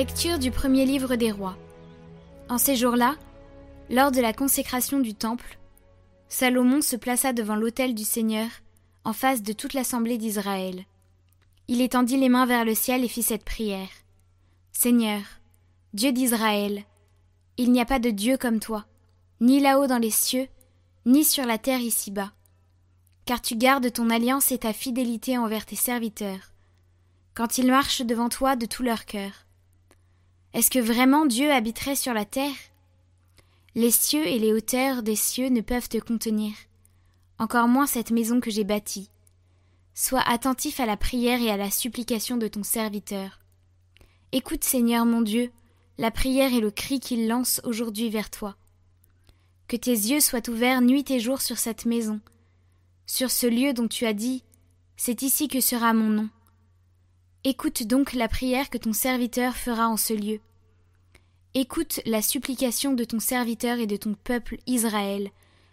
Lecture du premier livre des rois. En ces jours-là, lors de la consécration du temple, Salomon se plaça devant l'autel du Seigneur, en face de toute l'assemblée d'Israël. Il étendit les mains vers le ciel et fit cette prière. Seigneur, Dieu d'Israël, il n'y a pas de Dieu comme toi, ni là-haut dans les cieux, ni sur la terre ici-bas. Car tu gardes ton alliance et ta fidélité envers tes serviteurs, quand ils marchent devant toi de tout leur cœur. Est-ce que vraiment Dieu habiterait sur la terre? Les cieux et les hauteurs des cieux ne peuvent te contenir, encore moins cette maison que j'ai bâtie. Sois attentif à la prière et à la supplication de ton serviteur. Écoute, Seigneur mon Dieu, la prière et le cri qu'il lance aujourd'hui vers toi. Que tes yeux soient ouverts nuit et jour sur cette maison, sur ce lieu dont tu as dit C'est ici que sera mon nom. Écoute donc la prière que ton serviteur fera en ce lieu. Écoute la supplication de ton serviteur et de ton peuple Israël,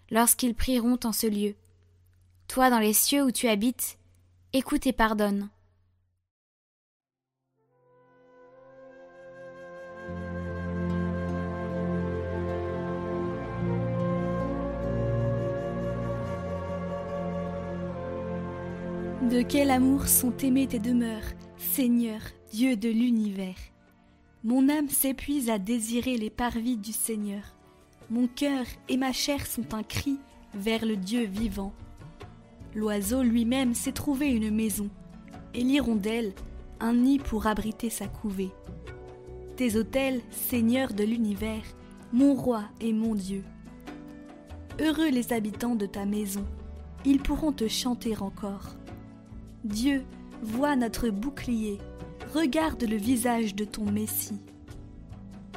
lorsqu'ils prieront en ce lieu. Toi dans les cieux où tu habites, écoute et pardonne. De quel amour sont aimées tes demeures, Seigneur, Dieu de l'univers? Mon âme s'épuise à désirer les parvis du Seigneur. Mon cœur et ma chair sont un cri vers le Dieu vivant. L'oiseau lui-même s'est trouvé une maison, et l'hirondelle un nid pour abriter sa couvée. Tes autels, Seigneur de l'univers, mon roi et mon Dieu. Heureux les habitants de ta maison, ils pourront te chanter encore. Dieu, vois notre bouclier, regarde le visage de ton Messie.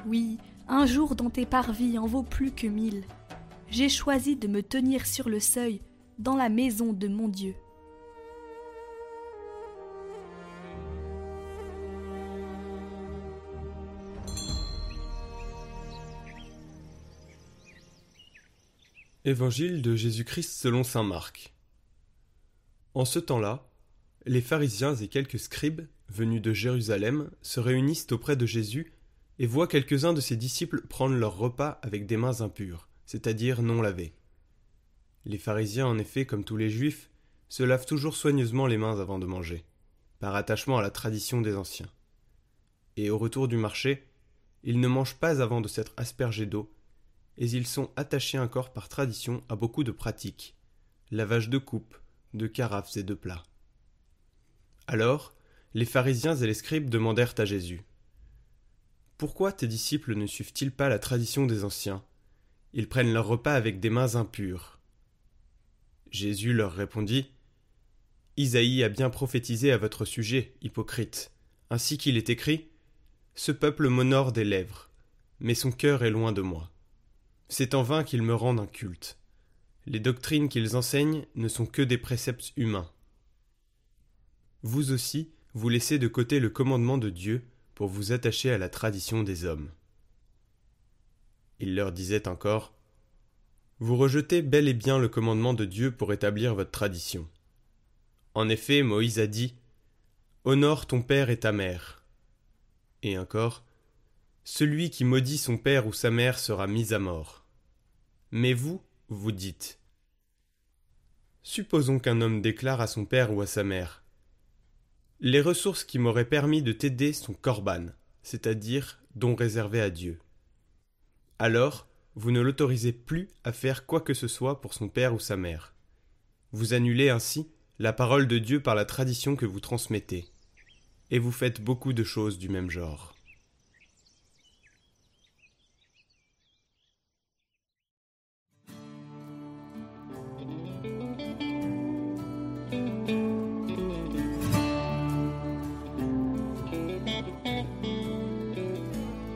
Oui, un jour dans tes parvis en vaut plus que mille. J'ai choisi de me tenir sur le seuil, dans la maison de mon Dieu. Évangile de Jésus-Christ selon saint Marc. En ce temps-là, les pharisiens et quelques scribes, venus de Jérusalem, se réunissent auprès de Jésus et voient quelques-uns de ses disciples prendre leur repas avec des mains impures, c'est-à-dire non lavées. Les pharisiens, en effet, comme tous les juifs, se lavent toujours soigneusement les mains avant de manger, par attachement à la tradition des anciens. Et au retour du marché, ils ne mangent pas avant de s'être aspergés d'eau, et ils sont attachés encore par tradition à beaucoup de pratiques, lavage de coupes, de carafes et de plats. Alors, les pharisiens et les scribes demandèrent à Jésus Pourquoi tes disciples ne suivent-ils pas la tradition des anciens? Ils prennent leur repas avec des mains impures. Jésus leur répondit Isaïe a bien prophétisé à votre sujet, hypocrite, ainsi qu'il est écrit Ce peuple m'honore des lèvres, mais son cœur est loin de moi. C'est en vain qu'ils me rendent un culte. Les doctrines qu'ils enseignent ne sont que des préceptes humains. Vous aussi, vous laissez de côté le commandement de Dieu pour vous attacher à la tradition des hommes. Il leur disait encore Vous rejetez bel et bien le commandement de Dieu pour établir votre tradition. En effet, Moïse a dit Honore ton père et ta mère. Et encore Celui qui maudit son père ou sa mère sera mis à mort. Mais vous, vous dites Supposons qu'un homme déclare à son père ou à sa mère les ressources qui m'auraient permis de t'aider sont corban, c'est-à-dire dons réservés à Dieu. Alors, vous ne l'autorisez plus à faire quoi que ce soit pour son père ou sa mère. Vous annulez ainsi la parole de Dieu par la tradition que vous transmettez, et vous faites beaucoup de choses du même genre.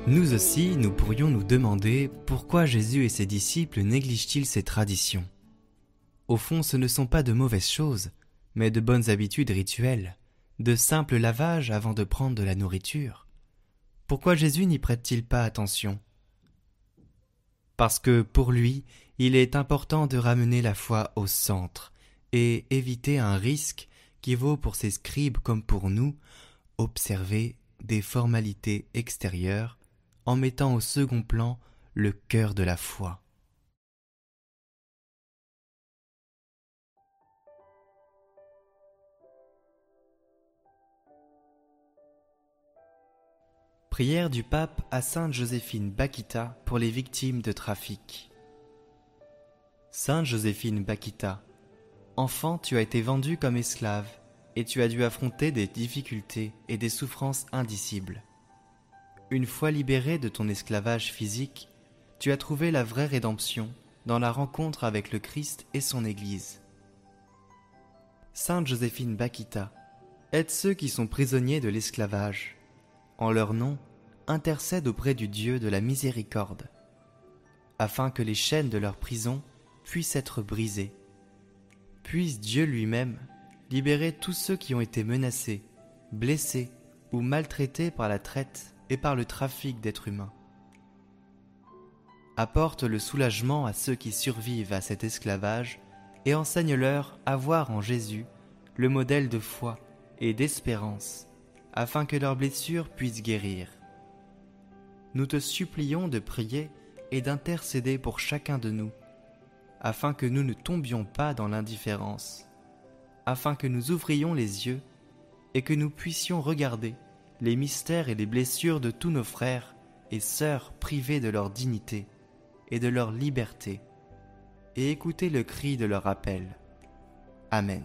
Nous aussi, nous pourrions nous demander pourquoi Jésus et ses disciples négligent-ils ces traditions. Au fond, ce ne sont pas de mauvaises choses, mais de bonnes habitudes rituelles, de simples lavages avant de prendre de la nourriture. Pourquoi Jésus n'y prête-t-il pas attention? Parce que, pour lui, il est important de ramener la foi au centre et éviter un risque qui vaut pour ses scribes comme pour nous, observer des formalités extérieures en mettant au second plan le cœur de la foi. Prière du pape à Sainte Joséphine Bakita pour les victimes de trafic. Sainte Joséphine Bakita, enfant, tu as été vendue comme esclave et tu as dû affronter des difficultés et des souffrances indicibles. Une fois libérée de ton esclavage physique, tu as trouvé la vraie rédemption dans la rencontre avec le Christ et son Église. Sainte Joséphine Bakita, aide ceux qui sont prisonniers de l'esclavage en leur nom, intercède auprès du Dieu de la miséricorde, afin que les chaînes de leur prison puissent être brisées. Puisse Dieu lui-même libérer tous ceux qui ont été menacés, blessés ou maltraités par la traite et par le trafic d'êtres humains. Apporte le soulagement à ceux qui survivent à cet esclavage et enseigne-leur à voir en Jésus le modèle de foi et d'espérance afin que leurs blessures puissent guérir. Nous te supplions de prier et d'intercéder pour chacun de nous, afin que nous ne tombions pas dans l'indifférence, afin que nous ouvrions les yeux et que nous puissions regarder les mystères et les blessures de tous nos frères et sœurs privés de leur dignité et de leur liberté, et écouter le cri de leur appel. Amen.